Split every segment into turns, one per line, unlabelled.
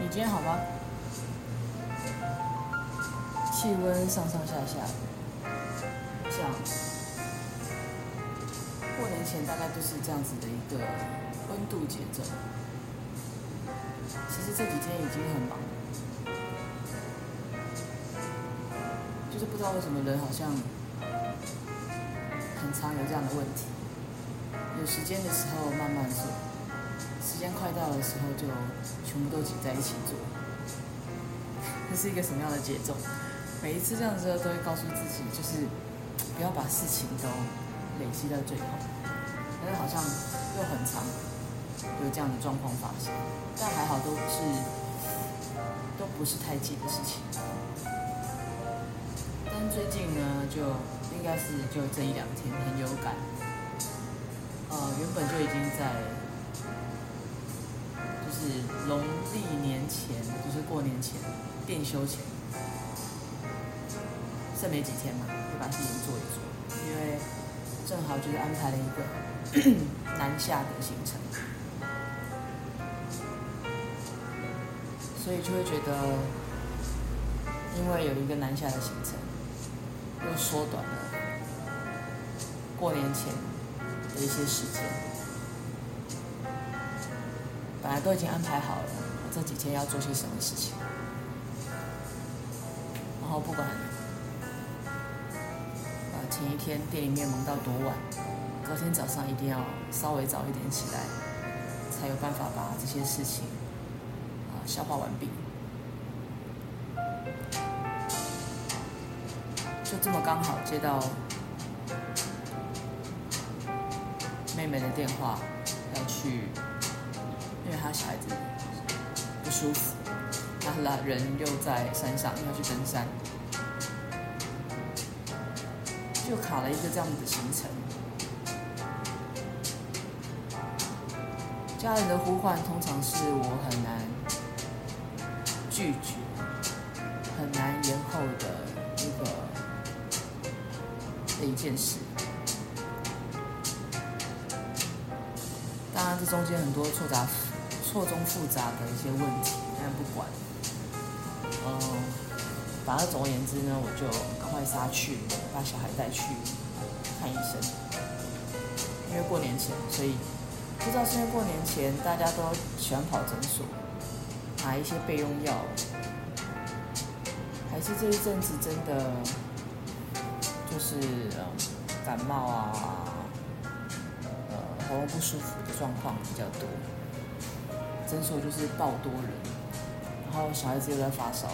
你今天好吗？气温上上下下，这样。过年前大概都是这样子的一个温度节奏。其实这几天已经很忙，就是不知道为什么人好像很常有这样的问题。有时间的时候慢慢做，时间快到的时候就全部都挤在一起做。这是一个什么样的节奏？每一次这样子都会告诉自己，就是不要把事情都累积到最后。但是好像又很长有这样的状况发生，但还好都不是都不是太急的事情。但最近呢，就应该是就这一两天很有感。呃，原本就已经在，就是农历年前，就是过年前，店休前，剩没几天嘛，就把事情做一做，因为正好就是安排了一个 南下的行程，所以就会觉得，因为有一个南下的行程，又缩短了过年前。的一些时间，来都已经安排好了，这几天要做些什么事情。然后不管，呃，前一天店里面忙到多晚，隔天早上一定要稍微早一点起来，才有办法把这些事情啊消化完毕。就这么刚好接到。妹妹的电话要去，因为他小孩子不舒服，她人又在山上要去登山，就卡了一个这样子的行程。家人的呼唤通常是我很难拒绝、很难延后的一个的一件事。当然，这中间很多错杂、错综复杂的一些问题，但不管，嗯，反正总而言之呢，我就赶快杀去，把小孩带去看医生。因为过年前，所以不知道是因为过年前大家都喜欢跑诊所，拿一些备用药，还是这一阵子真的就是嗯感冒啊。呃喉咙不舒服的状况比较多，诊所就是爆多人，然后小孩子又在发烧，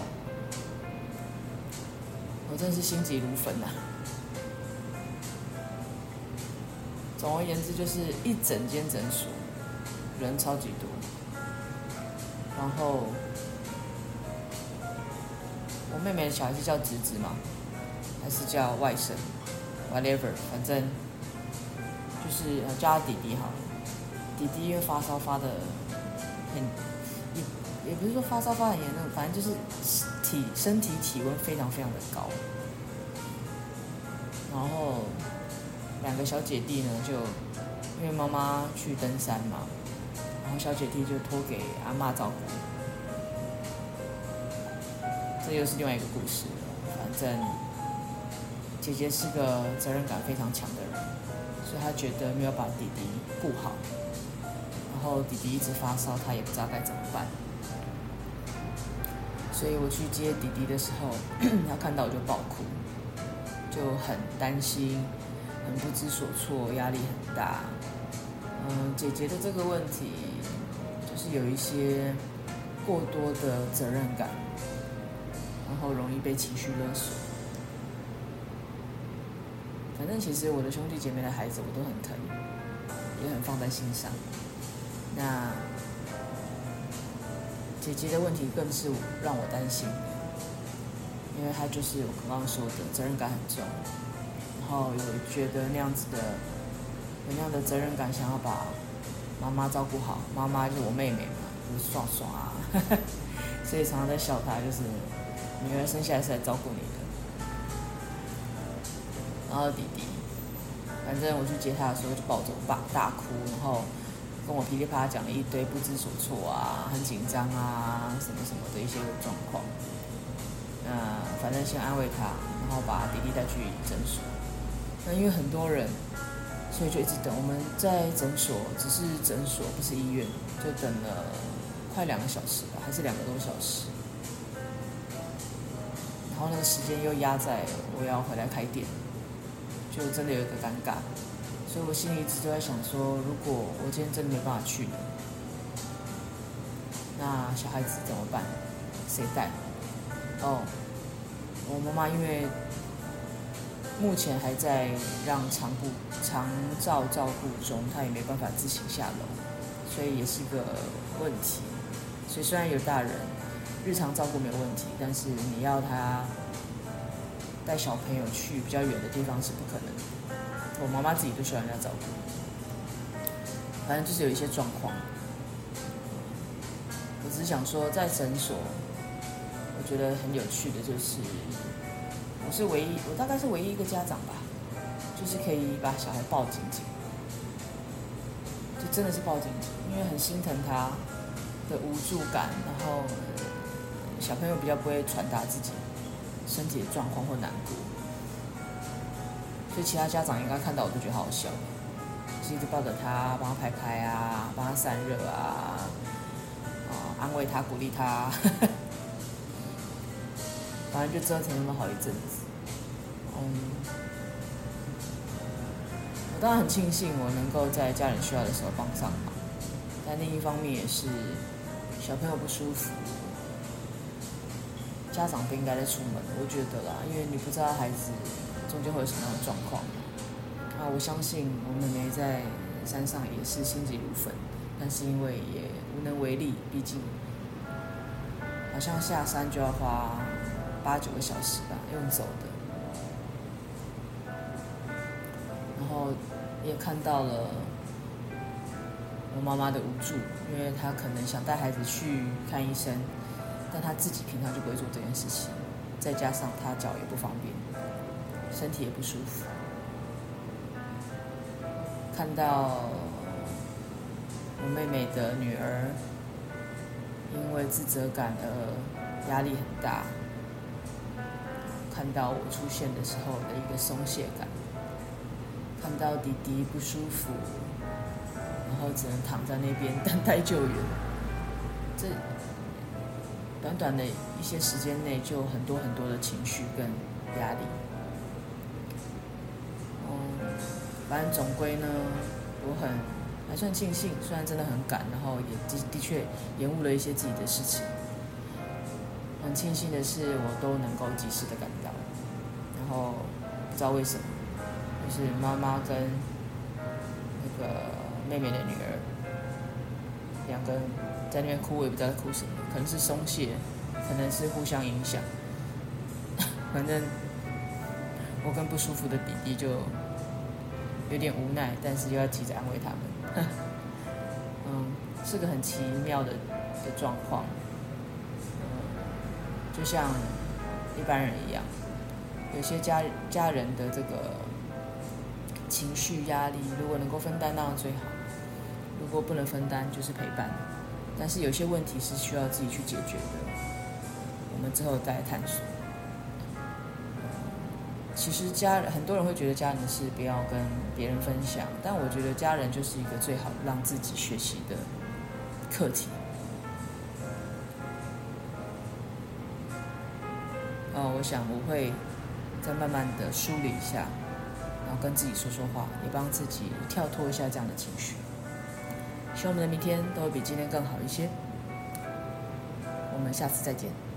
我真是心急如焚呐。总而言之，就是一整间诊所人超级多，然后我妹妹的小孩子叫侄子嘛，还是叫外甥，whatever，反正。就是叫他弟弟哈，弟弟因为发烧发的很，也也不是说发烧发很严重，反正就是体身体体温非常非常的高。然后两个小姐弟呢，就因为妈妈去登山嘛，然后小姐弟就托给阿嬷照顾。这又是另外一个故事，反正姐姐是个责任感非常强的人。所以她觉得没有把弟弟顾好，后弟弟一直发烧，他也不知道该怎么办。所以我去接弟弟的时候，他看到我就爆哭，就很担心，很不知所措，压力很大。嗯，姐姐的这个问题就是有一些过多的责任感，然后容易被情绪勒索。反正其实我的兄弟姐妹的孩子我都很疼，也很放在心上。那姐姐的问题更是让我担心，因为她就是我刚刚说的责任感很重，然后有觉得那样子的有那样的责任感，想要把妈妈照顾好。妈妈就是我妹妹嘛，就是爽爽啊，所以常常在笑她，就是女儿生下来是来照顾你的。然后弟弟，反正我去接他的时候就抱着我爸大哭，然后跟我噼里啪啦讲了一堆不知所措啊，很紧张啊，什么什么的一些状况。那反正先安慰他，然后把弟弟带去诊所。那因为很多人，所以就一直等。我们在诊所，只是诊所不是医院，就等了快两个小时吧，还是两个多小时。然后那个时间又压在我要回来开店，就真的有一个尴尬。所以我心里一直都在想说，如果我今天真的没办法去，那小孩子怎么办？谁带？哦，我妈妈因为目前还在让长顾长照照顾中，她也没办法自行下楼，所以也是个问题。所以虽然有大人日常照顾没有问题，但是你要他带小朋友去比较远的地方是不可能。我妈妈自己都需要人家照顾，反正就是有一些状况。我只是想说，在诊所，我觉得很有趣的就是，我是唯一，我大概是唯一一个家长吧，就是可以把小孩抱紧紧，就真的是抱紧紧，因为很心疼他的无助感，然后小朋友比较不会传达自己身体的状况或难过。所以其他家长应该看到我都觉得好笑，就一直抱着他，帮他拍拍啊，帮他散热啊，啊，安慰他，鼓励他，反正就折腾那么好一阵子。嗯，我当然很庆幸我能够在家人需要的时候帮上忙，但另一方面也是小朋友不舒服，家长不应该再出门，我觉得啦，因为你不知道孩子。中间会有什么样的状况？啊，我相信我妹妹在山上也是心急如焚，但是因为也无能为力，毕竟好像下山就要花八九个小时吧，用走的。然后也看到了我妈妈的无助，因为她可能想带孩子去看医生，但她自己平常就不会做这件事情，再加上他脚也不方便。身体也不舒服，看到我妹妹的女儿因为自责感而压力很大，看到我出现的时候的一个松懈感，看到弟弟不舒服，然后只能躺在那边等待救援，这短短的一些时间内就很多很多的情绪跟压力。嗯反正总归呢，我很还算庆幸，虽然真的很赶，然后也的的确延误了一些自己的事情。很庆幸的是，我都能够及时的赶到。然后不知道为什么，就是妈妈跟那个妹妹的女儿两个人在那边哭，我也不知道哭什么，可能是松懈，可能是互相影响。反正我跟不舒服的弟弟就。有点无奈，但是又要急着安慰他们。嗯，是个很奇妙的的状况。嗯，就像一般人一样，有些家家人的这个情绪压力，如果能够分担，当然最好；如果不能分担，就是陪伴。但是有些问题是需要自己去解决的，我们之后再探索。其实家人很多人会觉得家人的事不要跟别人分享，但我觉得家人就是一个最好让自己学习的课题。哦，我想我会再慢慢的梳理一下，然后跟自己说说话，也帮自己跳脱一下这样的情绪。希望我们的明天都会比今天更好一些。我们下次再见。